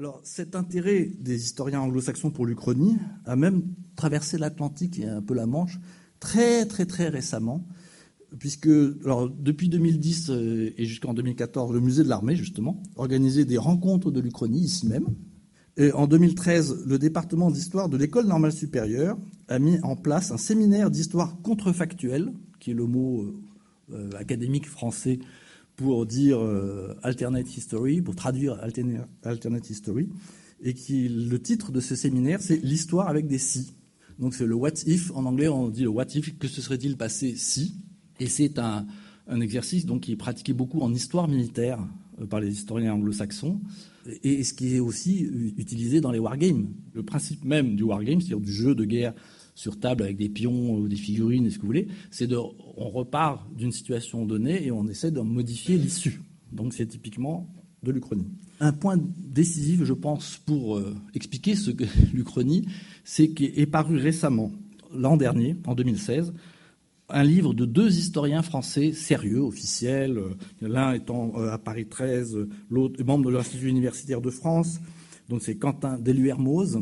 Alors, cet intérêt des historiens anglo-saxons pour l'Uchronie a même traversé l'Atlantique et un peu la Manche très, très, très récemment, puisque alors, depuis 2010 euh, et jusqu'en 2014, le musée de l'armée, justement, organisait des rencontres de l'Uchronie ici même. Et en 2013, le département d'histoire de l'école normale supérieure a mis en place un séminaire d'histoire contrefactuelle, qui est le mot euh, euh, académique français pour dire euh, alternate history, pour traduire alternate history, et qui le titre de ce séminaire c'est l'histoire avec des si. Donc c'est le what if en anglais on dit le what if que se serait-il passé si, et c'est un, exercice donc qui est pratiqué beaucoup en histoire militaire par les historiens anglo-saxons et ce qui est aussi utilisé dans les wargames. Le principe même du wargame, c'est-à-dire du jeu de guerre sur table avec des pions ou des figurines et ce que vous voulez, c'est de, on repart d'une situation donnée et on essaie de modifier l'issue. Donc c'est typiquement de l'Uchronie. Un point décisif, je pense, pour euh, expliquer ce que l'Uchronie, c'est qu'est paru récemment, l'an dernier, en 2016, un livre de deux historiens français sérieux, officiels, euh, l'un étant euh, à Paris 13, l'autre membre de l'Institut universitaire de France, donc c'est Quentin Deluermoz,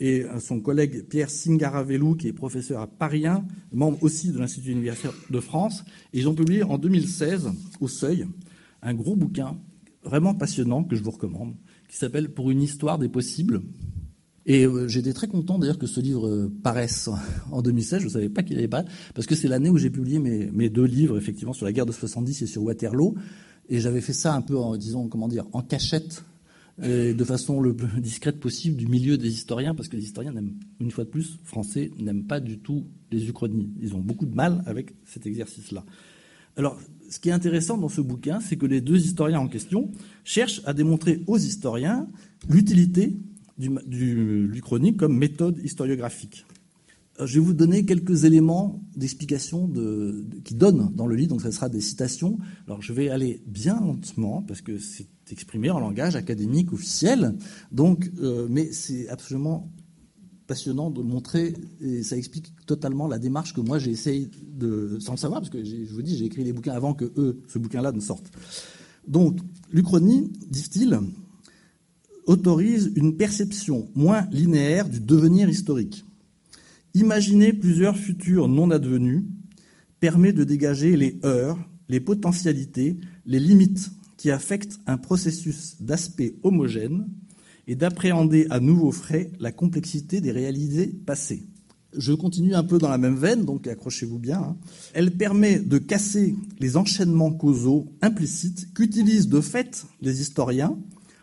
et son collègue Pierre Singaravelou, qui est professeur à Paris 1, membre aussi de l'Institut universitaire de France. Ils ont publié en 2016, au Seuil, un gros bouquin vraiment passionnant que je vous recommande, qui s'appelle Pour une histoire des possibles. Et euh, j'étais très content d'ailleurs que ce livre euh, paraisse en 2016. Je ne savais pas qu'il allait pas, parce que c'est l'année où j'ai publié mes, mes, deux livres, effectivement, sur la guerre de 70 et sur Waterloo. Et j'avais fait ça un peu, disons, comment dire, en cachette de façon le plus discrète possible du milieu des historiens, parce que les historiens, n'aiment, une fois de plus, français, n'aiment pas du tout les uchronies. Ils ont beaucoup de mal avec cet exercice-là. Alors, ce qui est intéressant dans ce bouquin, c'est que les deux historiens en question cherchent à démontrer aux historiens l'utilité du, du, comme méthode historiographique. Je vais vous donner quelques éléments d'explication de, qui donnent dans le livre, donc ce sera des citations. Alors je vais aller bien lentement parce que c'est exprimé en langage académique officiel. Donc, euh, mais c'est absolument passionnant de montrer, et ça explique totalement la démarche que moi j'ai essayé de, sans le savoir, parce que je vous dis, j'ai écrit les bouquins avant que eux, ce bouquin-là ne sorte. Donc, l'Uchronie, disent-ils, autorise une perception moins linéaire du devenir historique. Imaginer plusieurs futurs non advenus permet de dégager les heures, les potentialités, les limites qui affecte un processus d'aspect homogène et d'appréhender à nouveau frais la complexité des réalités passées. Je continue un peu dans la même veine, donc accrochez-vous bien. Hein. Elle permet de casser les enchaînements causaux implicites qu'utilisent de fait les historiens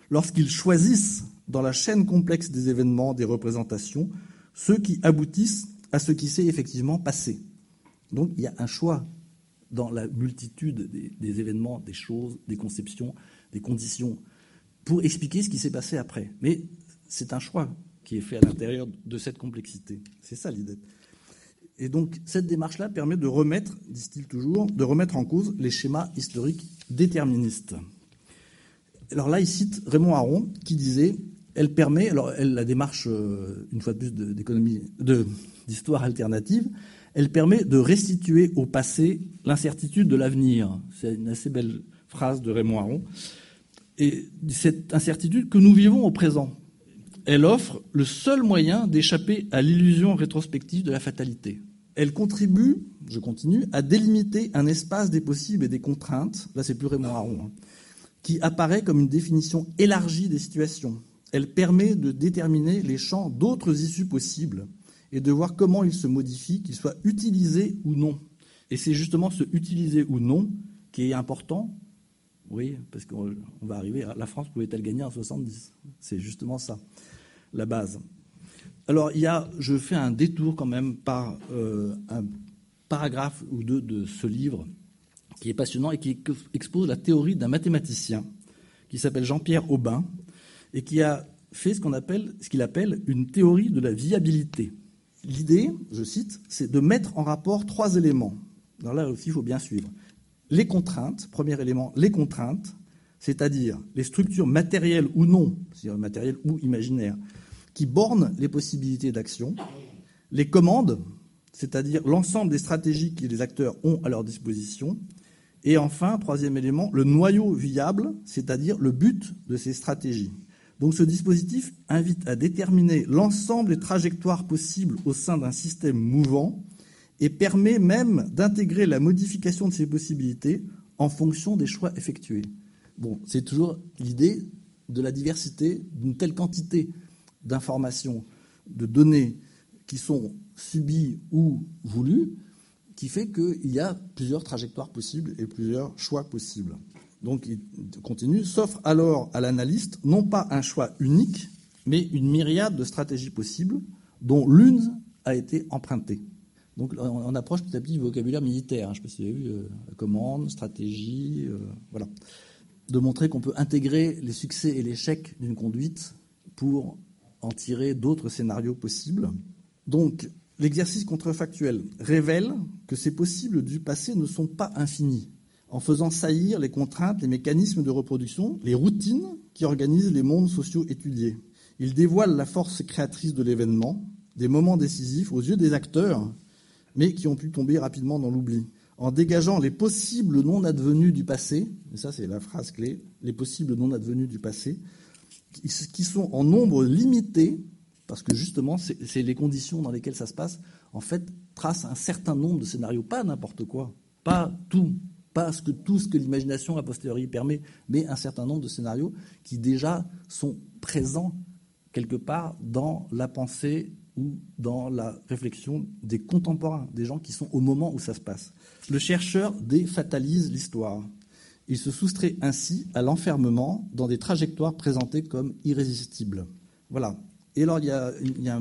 lorsqu'ils choisissent dans la chaîne complexe des événements, des représentations, ceux qui aboutissent à ce qui s'est effectivement passé. Donc il y a un choix dans la multitude des, événements, des choses, des conceptions, des conditions, pour expliquer ce qui s'est passé après. Mais c'est un choix qui est fait à l'intérieur de cette complexité. C'est ça l'idée. Et donc cette démarche-là permet de remettre, disent-ils toujours, de remettre en cause les schémas historiques déterministes. Alors là, il cite Raymond Aron qui disait elle permet, alors la démarche, euh, une fois de plus, d'histoire alternative, elle permet de restituer au passé l'incertitude de l'avenir. C'est une assez belle phrase de Raymond Aron. Et cette incertitude que nous vivons au présent, elle offre le seul moyen d'échapper à l'illusion rétrospective de la fatalité. Elle contribue, je continue, à délimiter un espace des possibles et des contraintes, là c'est plus Raymond Aron, hein, qui apparaît comme une définition élargie des situations. Elle permet de déterminer les champs d'autres issues possibles et de voir comment il se modifie, qu'il soit utilisé ou non. Et c'est justement ce utiliser ou non qui est important. Oui, parce qu'on va arriver à la France pouvait-elle gagner en 70 C'est justement ça, la base. Alors, il y a, je fais un détour quand même par euh, un paragraphe ou deux de ce livre qui est passionnant et qui expose la théorie d'un mathématicien qui s'appelle Jean-Pierre Aubin et qui a fait ce qu'on appelle, ce qu'il appelle une théorie de la viabilité. L'idée, je cite, c'est de mettre en rapport trois éléments. Alors là aussi, il faut bien suivre. Les contraintes, premier élément, les contraintes, c'est-à-dire les structures matérielles ou non, c'est-à-dire matérielles ou imaginaires, qui bornent les possibilités d'action. Les commandes, c'est-à-dire l'ensemble des stratégies que les acteurs ont à leur disposition. Et enfin, troisième élément, le noyau viable, c'est-à-dire le but de ces stratégies. Donc ce dispositif invite à déterminer l'ensemble des trajectoires possibles au sein d'un système mouvant et permet même d'intégrer la modification de ces possibilités en fonction des choix effectués. C'est toujours l'idée de la diversité d'une telle quantité d'informations, de données qui sont subies ou voulues, qui fait qu'il y a plusieurs trajectoires possibles et plusieurs choix possibles. Donc il continue, s'offre alors à l'analyste non pas un choix unique, mais une myriade de stratégies possibles, dont l'une a été empruntée. Donc on approche petit à petit du vocabulaire militaire. Hein. Je ne sais pas si vous avez vu, euh, commande, stratégie, euh, voilà. De montrer qu'on peut intégrer les succès et l'échec d'une conduite pour en tirer d'autres scénarios possibles. Donc l'exercice contrefactuel révèle que ces possibles du passé ne sont pas infinis en faisant saillir les contraintes, les mécanismes de reproduction, les routines qui organisent les mondes sociaux étudiés. Il dévoile la force créatrice de l'événement, des moments décisifs aux yeux des acteurs, mais qui ont pu tomber rapidement dans l'oubli. En dégageant les possibles non advenus du passé, et ça c'est la phrase clé, les possibles non advenus du passé, qui sont en nombre limité, parce que justement c'est les conditions dans lesquelles ça se passe, en fait, tracent un certain nombre de scénarios, pas n'importe quoi, pas tout, pas que tout ce que l'imagination a posteriori permet, mais un certain nombre de scénarios qui déjà sont présents quelque part dans la pensée ou dans la réflexion des contemporains, des gens qui sont au moment où ça se passe. Le chercheur défatalise l'histoire. Il se soustrait ainsi à l'enfermement dans des trajectoires présentées comme irrésistibles. Voilà. Et alors, il y a, il y a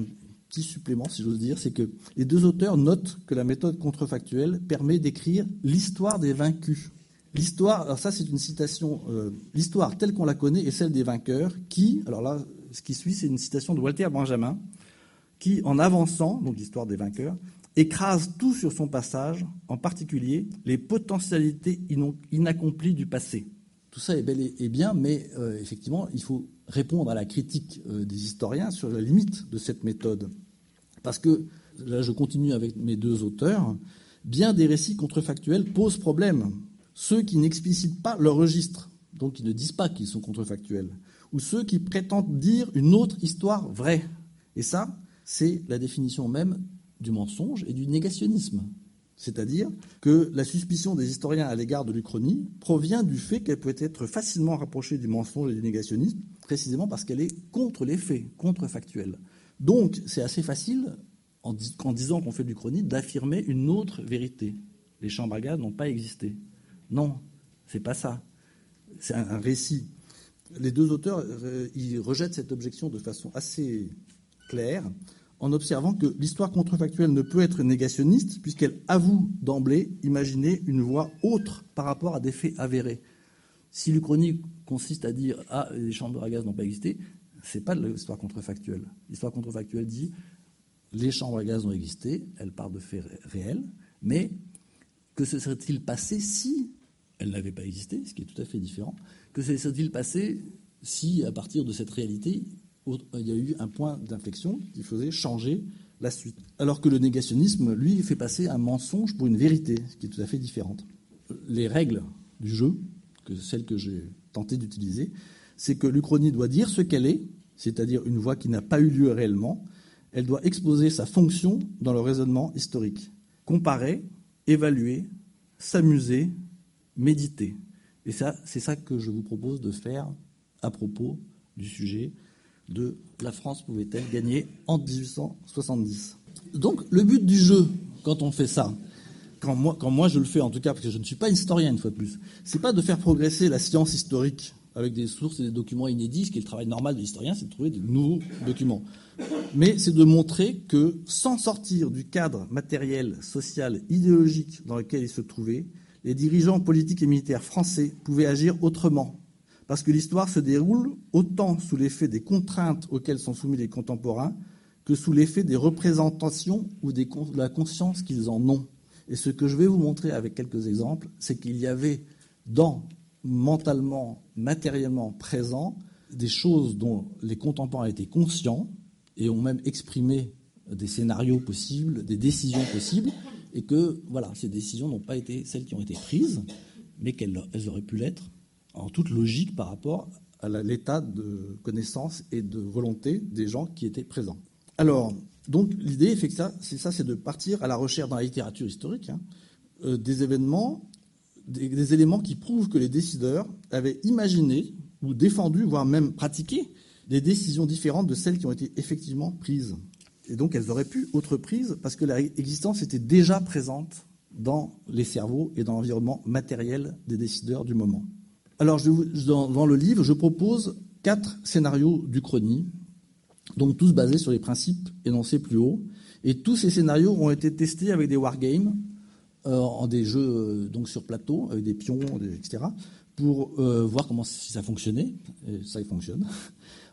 petit supplément, si j'ose dire, c'est que les deux auteurs notent que la méthode contrefactuelle permet d'écrire l'histoire des vaincus. L'histoire, alors ça c'est une citation, euh, l'histoire telle qu'on la connaît est celle des vainqueurs qui, alors là, ce qui suit, c'est une citation de Walter Benjamin, qui, en avançant, donc l'histoire des vainqueurs, écrase tout sur son passage, en particulier les potentialités inaccomplies du passé. Tout ça est bel et bien, mais euh, effectivement, il faut répondre à la critique euh, des historiens sur la limite de cette méthode. Parce que, là je continue avec mes deux auteurs, bien des récits contrefactuels posent problème. Ceux qui n'explicitent pas leur registre, donc qui ne disent pas qu'ils sont contrefactuels, ou ceux qui prétendent dire une autre histoire vraie. Et ça, c'est la définition même du mensonge et du négationnisme. C'est-à-dire que la suspicion des historiens à l'égard de l'Uchronie provient du fait qu'elle peut être facilement rapprochée du mensonge et du négationnisme, précisément parce qu'elle est contre les faits, contrefactuelle. Donc, c'est assez facile, en, disant qu'on fait de l'Uchronie, d'affirmer une autre vérité. Les chambres à gaz n'ont pas existé. Non, c'est pas ça. C'est un, récit. Les deux auteurs, euh, ils rejettent cette objection de façon assez claire en observant que l'histoire contrefactuelle ne peut être négationniste puisqu'elle avoue d'emblée imaginer une voie autre par rapport à des faits avérés. Si l'Uchronie consiste à dire ah les chambres à gaz n'ont pas existé, c'est pas de l'histoire contrefactuelle. L'histoire contrefactuelle dit les chambres à gaz ont existé, elle part de faits réels, mais que se serait-il passé si elles n'avaient pas existé, ce qui est tout à fait différent Que se serait-il passé si, à partir de cette réalité, il y a eu un point d'inflexion qui faisait changer la suite. Alors que le négationnisme, lui, fait passer un mensonge pour une vérité, ce qui est tout à fait différente. Les règles du jeu, que celles que j'ai tenté d'utiliser, c'est que l'Uchronie doit dire ce qu'elle est, c'est-à-dire une voix qui n'a pas eu lieu réellement. Elle doit exposer sa fonction dans le raisonnement historique. Comparer, évaluer, s'amuser, méditer. Et ça, c'est ça que je vous propose de faire à propos du sujet de la France pouvait-elle gagner en 1870. Donc le but du jeu, quand on fait ça, quand moi, quand moi je le fais en tout cas, parce que je ne suis pas historien une fois de plus, c'est pas de faire progresser la science historique avec des sources et des documents inédits, ce qui est le travail normal de l'historien, c'est de trouver de nouveaux documents. Mais c'est de montrer que sans sortir du cadre matériel, social, idéologique dans lequel ils se trouvaient, les dirigeants politiques et militaires français pouvaient agir autrement parce que l'histoire se déroule autant sous l'effet des contraintes auxquelles sont soumis les contemporains que sous l'effet des représentations ou de la conscience qu'ils en ont. Et ce que je vais vous montrer avec quelques exemples, c'est qu'il y avait dans, mentalement, matériellement présent, des choses dont les contemporains étaient conscients et ont même exprimé des scénarios possibles, des décisions possibles, et que voilà, ces décisions n'ont pas été celles qui ont été prises, mais qu'elles auraient pu l'être en toute logique par rapport à l'état de connaissance et de volonté des gens qui étaient présents. Alors, donc l'idée, c'est ça, c'est de partir à la recherche dans la littérature historique hein, euh, des événements, des, éléments qui prouvent que les décideurs avaient imaginé ou défendu, voire même pratiqué, des décisions différentes de celles qui ont été effectivement prises. Et donc elles auraient pu être prises parce que l'existence était déjà présente dans les cerveaux et dans l'environnement matériel des décideurs du moment. Alors dans, le livre, je propose quatre scénarios d'Uchronie donc tous basés sur les principes énoncés plus haut. Et tous ces scénarios ont été testés avec des wargames, euh, en des jeux euh, donc sur plateau, avec des pions, etc., pour euh, voir comment si ça fonctionnait. Et ça, il fonctionne.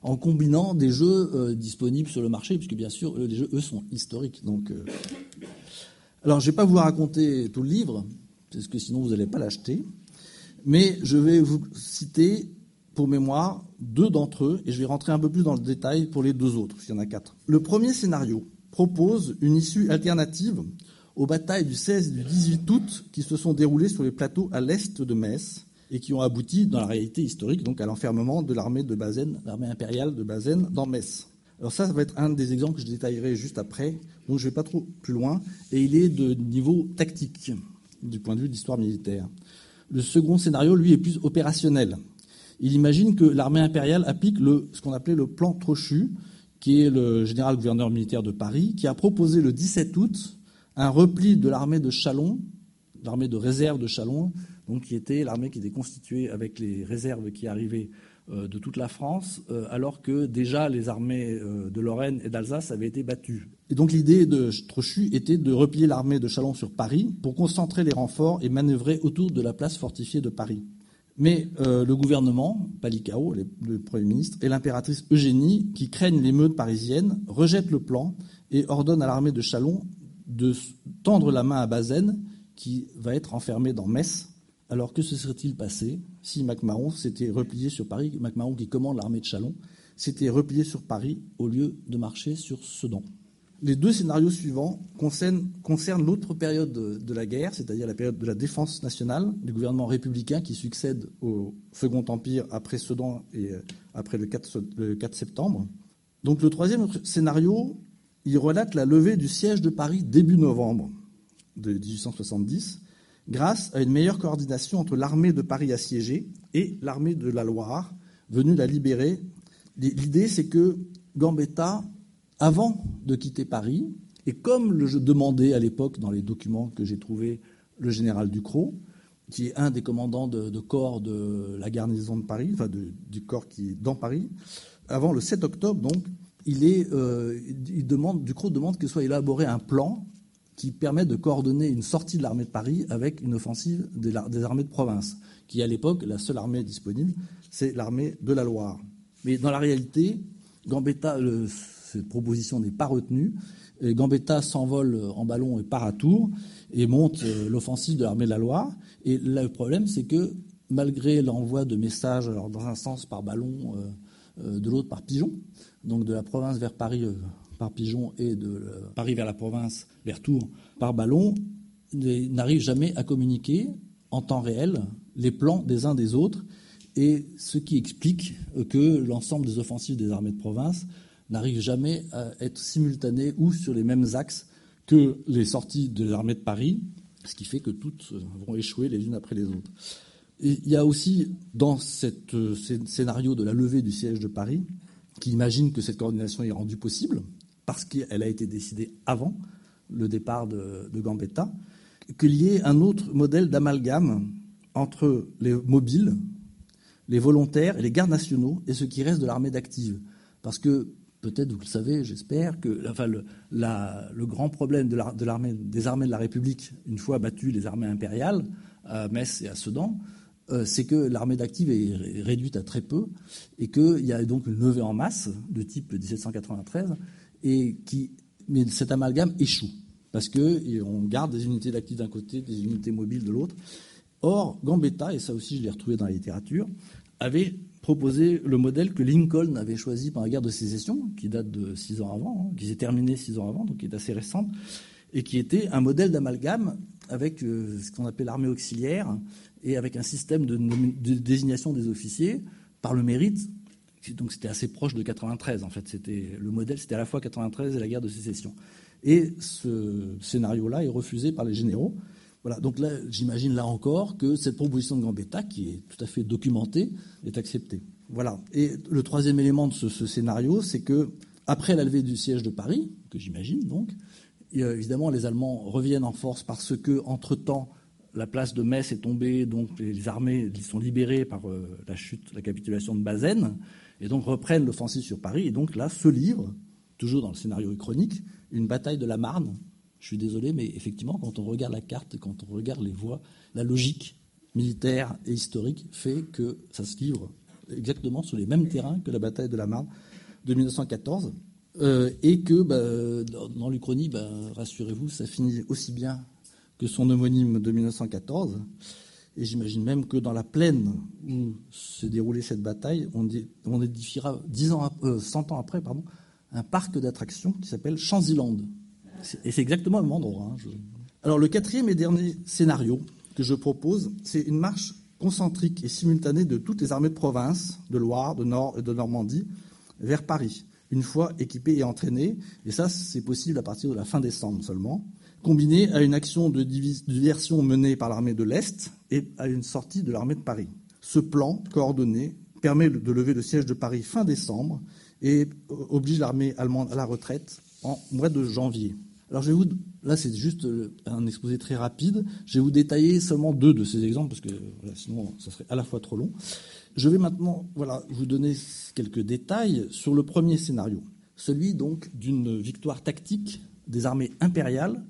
En combinant des jeux disponibles sur le marché, puisque bien sûr, les jeux, eux, sont historiques. Donc, alors, je ne vais pas vous raconter tout le livre, parce que sinon vous n'allez pas l'acheter. Mais je vais vous citer pour mémoire deux d'entre eux, et je vais rentrer un peu plus dans le détail pour les deux autres, s'il y en a quatre. Le premier scénario propose une issue alternative aux batailles du 16 et du 18 août qui se sont déroulées sur les plateaux à l'est de Metz et qui ont abouti, dans la réalité historique, donc à l'enfermement de l'armée de Bazaine, l'armée impériale de Bazaine, dans Metz. Alors ça, ça va être un des exemples que je détaillerai juste après, donc je ne vais pas trop plus loin, et il est de niveau tactique, du point de vue de l'histoire militaire. Le second scénario, lui, est plus opérationnel. Il imagine que l'armée impériale applique ce qu'on appelait le plan Trochu, qui est le général-gouverneur militaire de Paris, qui a proposé le 17 août un repli de l'armée de Chalon, l'armée de réserve de Chalon, donc qui était l'armée qui était constituée avec les réserves qui arrivaient de toute la France, euh, alors que déjà les armées euh, de Lorraine et d'Alsace avaient été battues. Et donc l'idée de Trochu était de replier l'armée de Chalon sur Paris pour concentrer les renforts et manœuvrer autour de la place fortifiée de Paris. Mais euh, le gouvernement, Palicao, le Premier ministre, et l'impératrice Eugénie, qui craignent l'émeute parisienne, rejettent le plan et ordonnent à l'armée de Chalon de tendre la main à Bazaine, qui va être enfermé dans Metz. Alors que se serait-il passé si MacMahon s'était replié sur Paris, MacMahon qui commande l'armée de Chalon, s'était replié sur Paris au lieu de marcher sur Sedan? Les deux scénarios suivants concernent, l'autre période de, la guerre, c'est-à-dire la période de la défense nationale, du gouvernement républicain qui succède au Second Empire après Sedan et euh, après le 4, septembre. Donc le troisième scénario, il relate la levée du siège de Paris début novembre de 1870, grâce à une meilleure coordination entre l'armée de Paris assiégée et l'armée de la Loire, venue la libérer. L'idée, c'est que Gambetta avant de quitter Paris, et comme le demandait à l'époque dans les documents que j'ai trouvés le général Ducrot, qui est un des commandants de, corps de la garnison de Paris, enfin du corps qui est dans Paris, avant le 7 octobre, donc, euh, il demande, Ducrot demande que soit élaboré un plan qui permet de coordonner une sortie de l'armée de Paris avec une offensive des, armées de province, qui à l'époque, la seule armée disponible, c'est l'armée de la Loire. Mais dans la réalité, Gambetta, cette proposition n'est pas retenue. Gambetta s'envole en ballon et part à Tours et monte euh, l'offensive de l'armée de la Loire. Et le problème, c'est que malgré l'envoi de messages, dans un sens par ballon, euh, euh, de l'autre par pigeon, donc de la province vers Paris par pigeon et de Paris vers la province, vers Tours, par ballon, n'arrive jamais à communiquer en temps réel les plans des uns des autres, et ce qui explique que l'ensemble des offensives des armées de province n'arrive jamais à être simultané ou sur les mêmes axes que les sorties de l'armée de Paris, ce qui fait que toutes vont échouer les unes après les autres. il y a aussi dans ce scénario de la levée du siège de Paris, qui imagine que cette coordination est rendue possible, parce qu'elle a été décidée avant le départ de, Gambetta, qu'il y ait un autre modèle d'amalgame entre les mobiles, les volontaires et les gardes nationaux et ce qui reste de l'armée d'active. Parce que peut-être vous le savez, j'espère, que le, grand problème des armées de la République, une fois battues les armées impériales, à Metz et à Sedan, euh, c'est que l'armée d'active est réduite à très peu et qu'il y a donc une levée en masse de type 1793, et qui, mais cet amalgame échoue parce qu'on garde des unités d'actifs d'un côté, des unités mobiles de l'autre. Or, Gambetta, et ça aussi je l'ai retrouvé dans la littérature, avait proposé le modèle que Lincoln avait choisi pendant la guerre de sécession, qui date de six ans avant, hein, qui s'est terminée six ans avant, donc qui est assez récente, et qui était un modèle d'amalgame avec euh, ce qu'on appelle l'armée auxiliaire et avec un système de, désignation des officiers par le mérite. Donc c'était assez proche de 93 en fait. C'était le modèle, c'était à la fois 93 et la guerre de sécession. Et ce scénario-là est refusé par les généraux. Voilà. Donc là, j'imagine là encore que cette proposition de Gambetta, qui est tout à fait documentée, est acceptée. Voilà. Et le troisième élément de ce, scénario, c'est que après la levée du siège de Paris, que j'imagine donc, évidemment les Allemands reviennent en force parce que entre temps la place de Metz est tombée, donc les armées sont libérées par euh, la chute, la capitulation de Bazaine, et donc reprennent l'offensive sur Paris. Et donc là se livre, toujours dans le scénario chronique, une bataille de la Marne. Je suis désolé, mais effectivement, quand on regarde la carte, quand on regarde les voies, la logique militaire et historique fait que ça se livre exactement sur les mêmes terrains que la bataille de la Marne de 1914. Euh, et que bah, dans l'Uchronie, bah, rassurez-vous, ça finit aussi bien que son homonyme de 1914. Et j'imagine même que dans la plaine où s'est déroulée cette bataille, on, édifiera ans, 100 euh, ans après pardon, un parc d'attractions qui s'appelle Chanziland. Et c'est exactement le même endroit. Hein, Alors le quatrième et dernier scénario que je propose, c'est une marche concentrique et simultanée de toutes les armées de province, de Loire, de Nord et de Normandie, vers Paris, une fois équipées et entraînées. Et ça, c'est possible à partir de la fin décembre seulement combiné à une action de diversion menée par l'armée de l'Est et à une sortie de l'armée de Paris. Ce plan coordonné permet de lever le siège de Paris fin décembre et oblige l'armée allemande à la retraite en mois de janvier. Alors je vais vous, là c'est juste un exposé très rapide. Je vais vous détailler seulement deux de ces exemples parce que sinon ça serait à la fois trop long. Je vais maintenant voilà vous donner quelques détails sur le premier scénario, celui donc d'une victoire tactique des armées impériales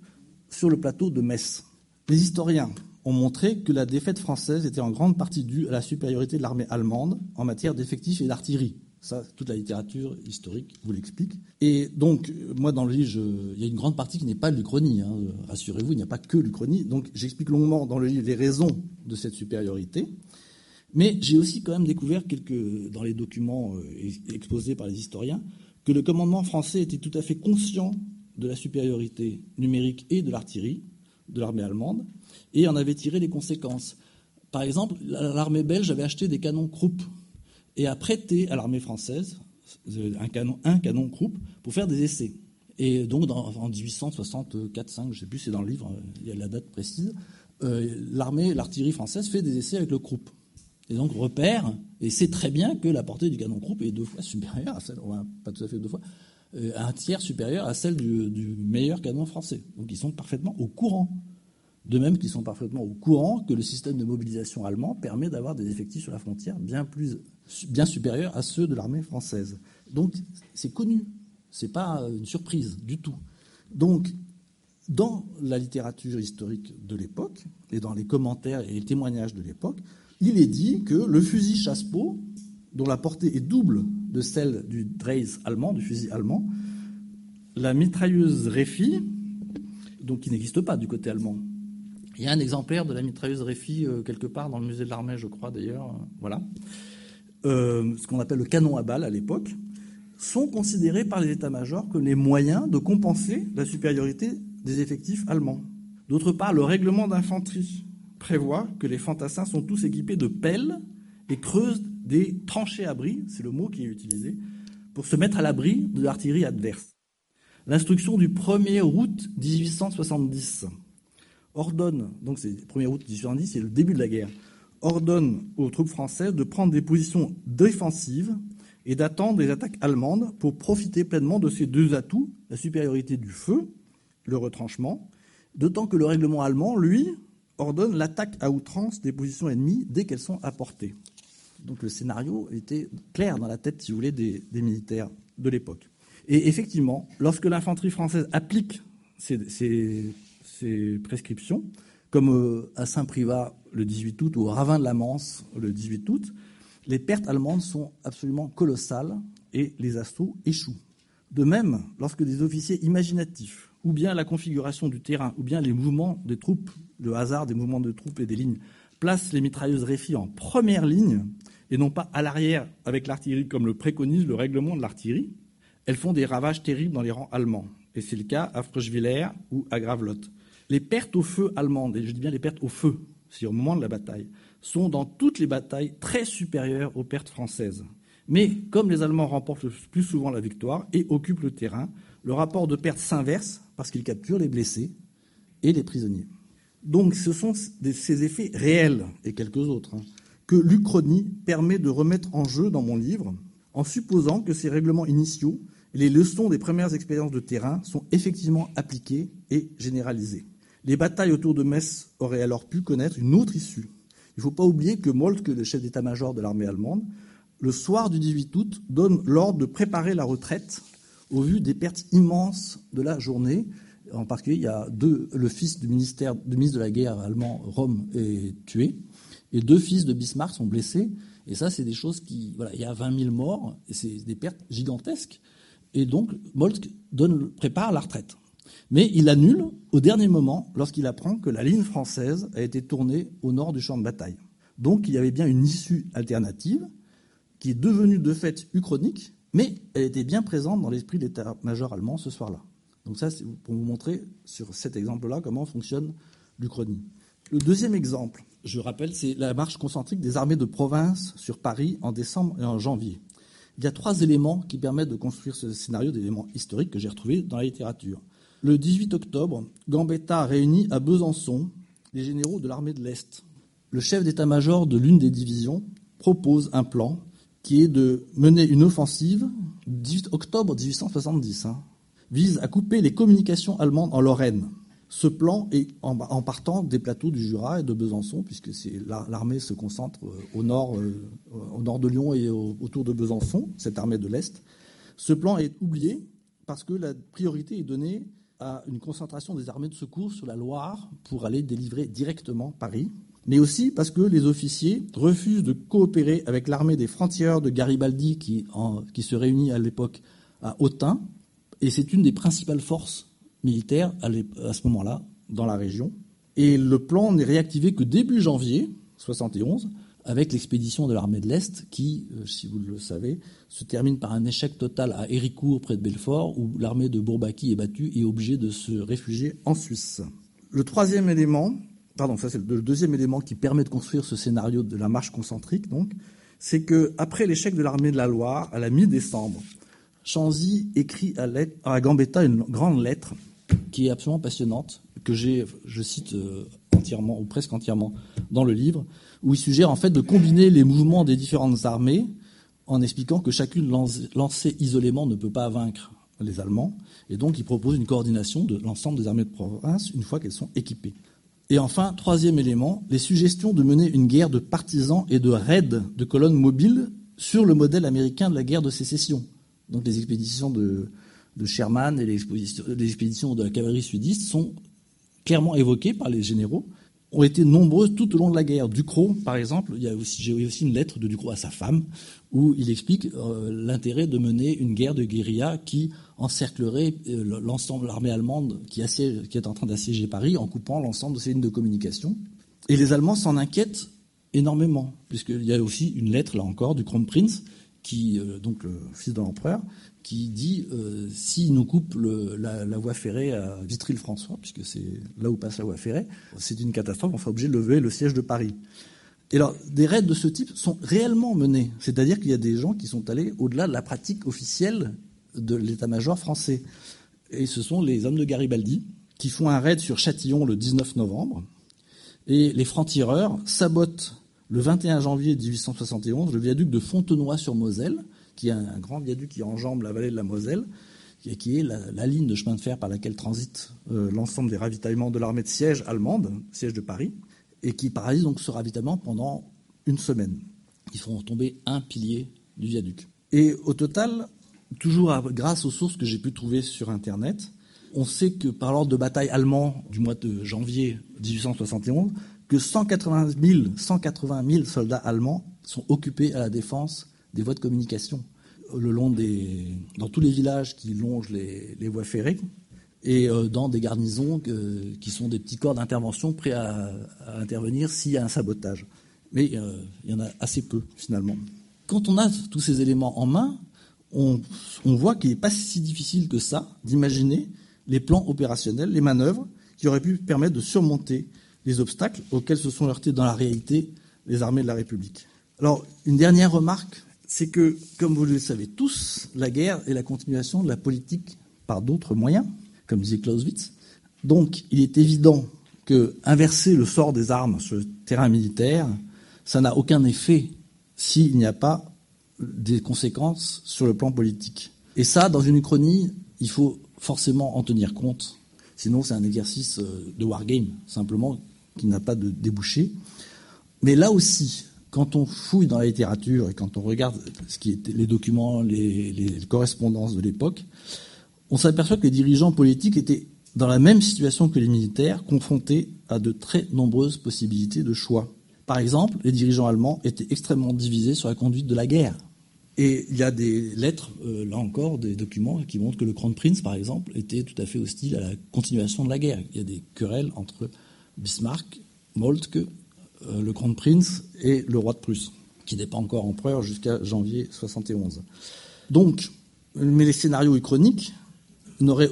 sur le plateau de Metz. Les historiens ont montré que la défaite française était en grande partie due à la supériorité de l'armée allemande en matière d'effectifs et d'artillerie. Ça, toute la littérature historique vous l'explique. Et donc, moi, dans le livre, il y a une grande partie qui n'est pas l'Uchronie. Hein. Rassurez-vous, il n'y a pas que l'Uchronie. Donc, j'explique longuement dans le livre les raisons de cette supériorité. Mais j'ai aussi quand même découvert dans les documents euh, exposés par les historiens, que le commandement français était tout à fait conscient de la supériorité numérique et de l'artillerie de l'armée allemande et en avait tiré les conséquences. Par exemple, l'armée belge avait acheté des canons Krupp et a prêté à l'armée française euh, un canon, un Krupp pour faire des essais. Et donc, en 1864-5, je ne sais plus, c'est dans le livre, euh, il y a la date précise, euh, l'armée, l'artillerie française fait des essais avec le Krupp. Et donc repère, et sait très bien que la portée du canon Krupp est deux fois supérieure à celle, pas tout à fait deux fois, un tiers supérieur à celle du, meilleur canon français. Donc ils sont parfaitement au courant. De même qu'ils sont parfaitement au courant que le système de mobilisation allemand permet d'avoir des effectifs sur la frontière bien, plus, bien supérieurs à ceux de l'armée française. Donc c'est connu, ce n'est pas une surprise du tout. Donc dans la littérature historique de l'époque et dans les commentaires et les témoignages de l'époque, il est dit que le fusil chasse-peau, dont la portée est double de celle du Dreis allemand, du fusil allemand. La mitrailleuse Refi, donc qui n'existe pas du côté allemand. Il y a un exemplaire de la mitrailleuse Refi euh, quelque part dans le musée de l'armée, je crois d'ailleurs. Voilà. Euh, ce qu'on appelle le canon à balles à l'époque, sont considérés par les états-majors comme les moyens de compenser la supériorité des effectifs allemands. D'autre part, le règlement d'infanterie prévoit que les fantassins sont tous équipés de pelles et creusent des tranchées abris, c'est le mot qui est utilisé, pour se mettre à l'abri de l'artillerie adverse. L'instruction du 1er août 1870 ordonne, donc c'est le 1er août 1870, c'est le début de la guerre, ordonne aux troupes françaises de prendre des positions défensives et d'attendre les attaques allemandes pour profiter pleinement de ces deux atouts, la supériorité du feu, le retranchement, d'autant que le règlement allemand, lui, ordonne l'attaque à outrance des positions ennemies dès qu'elles sont apportées. Donc le scénario était clair dans la tête, si vous voulez, des, militaires de l'époque. Et effectivement, lorsque l'infanterie française applique ces, prescriptions, comme euh, à Saint-Privat le 18 août ou au Ravin de la Manse le 18 août, les pertes allemandes sont absolument colossales et les assauts échouent. De même, lorsque des officiers imaginatifs, ou bien la configuration du terrain, ou bien les mouvements des troupes, le hasard des mouvements de troupes et des lignes, placent les mitrailleuses Réfi en première ligne, et non pas à l'arrière avec l'artillerie comme le préconise le règlement de l'artillerie, elles font des ravages terribles dans les rangs allemands. Et c'est le cas à Fröschwiller ou à Gravelotte. Les pertes au feu allemandes, et je dis bien les pertes au feu, c'est au moment de la bataille, sont dans toutes les batailles très supérieures aux pertes françaises. Mais comme les Allemands remportent le plus souvent la victoire et occupent le terrain, le rapport de pertes s'inverse parce qu'ils capturent les blessés et les prisonniers. Donc ce sont ces effets réels, et quelques autres, hein, que l'Uchronie permet de remettre en jeu dans mon livre, en supposant que ces règlements initiaux et les leçons des premières expériences de terrain sont effectivement appliquées et généralisées. Les batailles autour de Metz auraient alors pu connaître une autre issue. Il ne faut pas oublier que Moltke, le chef d'état-major de l'armée allemande, le soir du 18 août, donne l'ordre de préparer la retraite au vu des pertes immenses de la journée. En particulier, il y a deux, le fils du, ministère, du ministre de la guerre allemand, Rome, est tué, et deux fils de Bismarck sont blessés. Et ça, c'est des choses qui. Voilà, il y a 20 000 morts, et c'est des pertes gigantesques. Et donc, Moltke prépare la retraite. Mais il annule au dernier moment lorsqu'il apprend que la ligne française a été tournée au nord du champ de bataille. Donc il y avait bien une issue alternative qui est devenue de fait uchronique, mais elle était bien présente dans l'esprit de l'état-major allemand ce soir-là. Donc ça, c'est pour vous montrer sur cet exemple-là comment fonctionne l'Uchronie. Le deuxième exemple, je rappelle, c'est la marche concentrique des armées de province sur Paris en décembre et en janvier. Il y a trois éléments qui permettent de construire ce scénario d'éléments historiques que j'ai retrouvés dans la littérature. Le 18 octobre, Gambetta réunit à Besançon les généraux de l'armée de l'Est. Le chef d'état-major de l'une des divisions propose un plan qui est de mener une offensive, 18 octobre 1870, hein, vise à couper les communications allemandes en Lorraine. Ce plan est en, partant des plateaux du Jura et de Besançon, puisque l'armée se concentre euh, au nord, euh, au nord de Lyon et autour de Besançon, cette armée de l'Est. Ce plan est oublié parce que la priorité est donnée à une concentration des armées de secours sur la Loire pour aller délivrer directement Paris mais aussi parce que les officiers refusent de coopérer avec l'armée des frontières de Garibaldi qui, se réunit à l'époque à Autun, et c'est une des principales forces militaires à, ce moment-là dans la région. Et le plan n'est réactivé que début janvier 71 avec l'expédition de l'armée de l'Est qui, euh, si vous le savez, se termine par un échec total à Héricourt près de Belfort où l'armée de Bourbaki est battue et obligée de se réfugier en Suisse. Le troisième élément, pardon, ça c'est le deuxième élément qui permet de construire ce scénario de la marche concentrique, donc, c'est que après l'échec de l'armée de la Loire, à la mi-décembre, Chanzy écrit à, à, Gambetta une grande lettre qui est absolument passionnante, que j'ai, je cite euh, entièrement ou presque entièrement dans le livre, où il suggère en fait de combiner les mouvements des différentes armées en expliquant que chacune lancée isolément ne peut pas vaincre les Allemands, et donc il propose une coordination de l'ensemble des armées de province une fois qu'elles sont équipées. Et enfin, troisième élément, les suggestions de mener une guerre de partisans et de raids de colonnes mobiles sur le modèle américain de la guerre de sécession. Donc les expéditions de, Sherman et les expéditions, de la cavalerie sudiste sont clairement évoquées par les généraux, ont été nombreuses tout au long de la guerre. Ducrot, par exemple, j'ai aussi une lettre de Ducrot à sa femme, où il explique euh, l'intérêt de mener une guerre de guérilla qui encerclerait euh, l'ensemble de l'armée allemande qui, qui, est en train d'assiéger Paris en coupant l'ensemble de ses lignes de communication. Et les Allemands s'en inquiètent énormément, puisqu'il y a aussi une lettre, là encore, du Kronprinz, qui, euh, donc le fils de l'empereur, qui dit euh, s'il nous coupe la, voie ferrée à Vitry-le-François, puisque c'est là où passe la voie ferrée, c'est une catastrophe, on sera obligé de lever le siège de Paris. Et alors, des raids de ce type sont réellement menés, c'est-à-dire qu'il y a des gens qui sont allés au-delà de la pratique officielle de l'état-major français. Et ce sont les hommes de Garibaldi qui font un raid sur Châtillon le 19 novembre. Et les francs-tireurs sabotent le 21 janvier 1871 le viaduc de Fontenoy-sur-Moselle, qui est un grand viaduc qui enjambe la vallée de la Moselle, qui est la, ligne de chemin de fer par laquelle transite euh, l'ensemble des ravitaillements de l'armée de siège allemande, siège de Paris, et qui paralyse donc ce ravitaillement pendant une semaine. Ils font tomber un pilier du viaduc. Et au total, toujours grâce aux sources que j'ai pu trouver sur Internet, on sait que par l'ordre de bataille allemand du mois de janvier 1871, que 180 000, soldats allemands sont occupés à la défense des voies de communication le long des, dans tous les villages qui longent les, voies ferrées et euh, dans des garnisons qui sont des petits corps d'intervention prêts à, intervenir s'il y a un sabotage. Mais euh, il y en a assez peu finalement. Quand on a tous ces éléments en main, on, voit qu'il n'est pas si difficile que ça d'imaginer les plans opérationnels, les manœuvres qui auraient pu permettre de surmonter les obstacles auxquels se sont heurtés dans la réalité les armées de la République. Alors, une dernière remarque, c'est que, comme vous le savez tous, la guerre est la continuation de la politique par d'autres moyens, comme disait Clausewitz. Donc, il est évident que inverser le sort des armes sur le terrain militaire, ça n'a aucun effet s'il n'y a pas des conséquences sur le plan politique. Et ça, dans une uchronie, il faut forcément en tenir compte. Sinon, c'est un exercice euh, de wargame, simplement, qui n'a pas de débouché. Mais là aussi, quand on fouille dans la littérature et quand on regarde ce qui était les documents, les, les correspondances de l'époque, on s'aperçoit que les dirigeants politiques étaient dans la même situation que les militaires, confrontés à de très nombreuses possibilités de choix. Par exemple, les dirigeants allemands étaient extrêmement divisés sur la conduite de la guerre. Et il y a des lettres, euh, là encore, des documents qui montrent que le Kronprinz, par exemple, était tout à fait hostile à la continuation de la guerre. Il y a des querelles entre Bismarck, Moltke, euh, le Kronprinz et le roi de Prusse, qui n'est pas encore empereur jusqu'à janvier 71. Donc, mais les scénarios chroniques n'auraient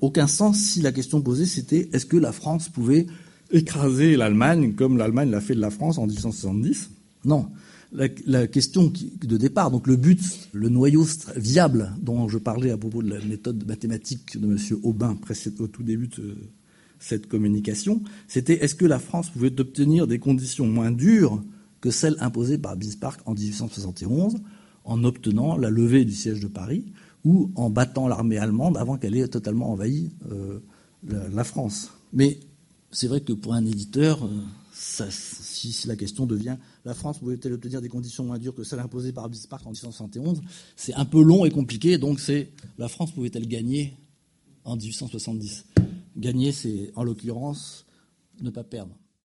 aucun sens si la question posée c'était est-ce que la France pouvait écraser l'Allemagne comme l'Allemagne l'a fait de la France en 1870 Non la, question de départ, donc le but, le noyau viable dont je parlais à propos de la méthode mathématique de M. Aubin au tout début de cette communication, c'était est-ce que la France pouvait obtenir des conditions moins dures que celles imposées par Bismarck en 1871 en obtenant la levée du siège de Paris ou en battant l'armée allemande avant qu'elle ait totalement envahi euh, la, France? Mais c'est vrai que pour un éditeur, si, la question devient la France pouvait-elle obtenir des conditions moins dures que celles imposées par Bismarck en 1871 C'est un peu long et compliqué, donc c'est la France pouvait-elle gagner en 1870 Gagner, c'est en l'occurrence ne pas perdre.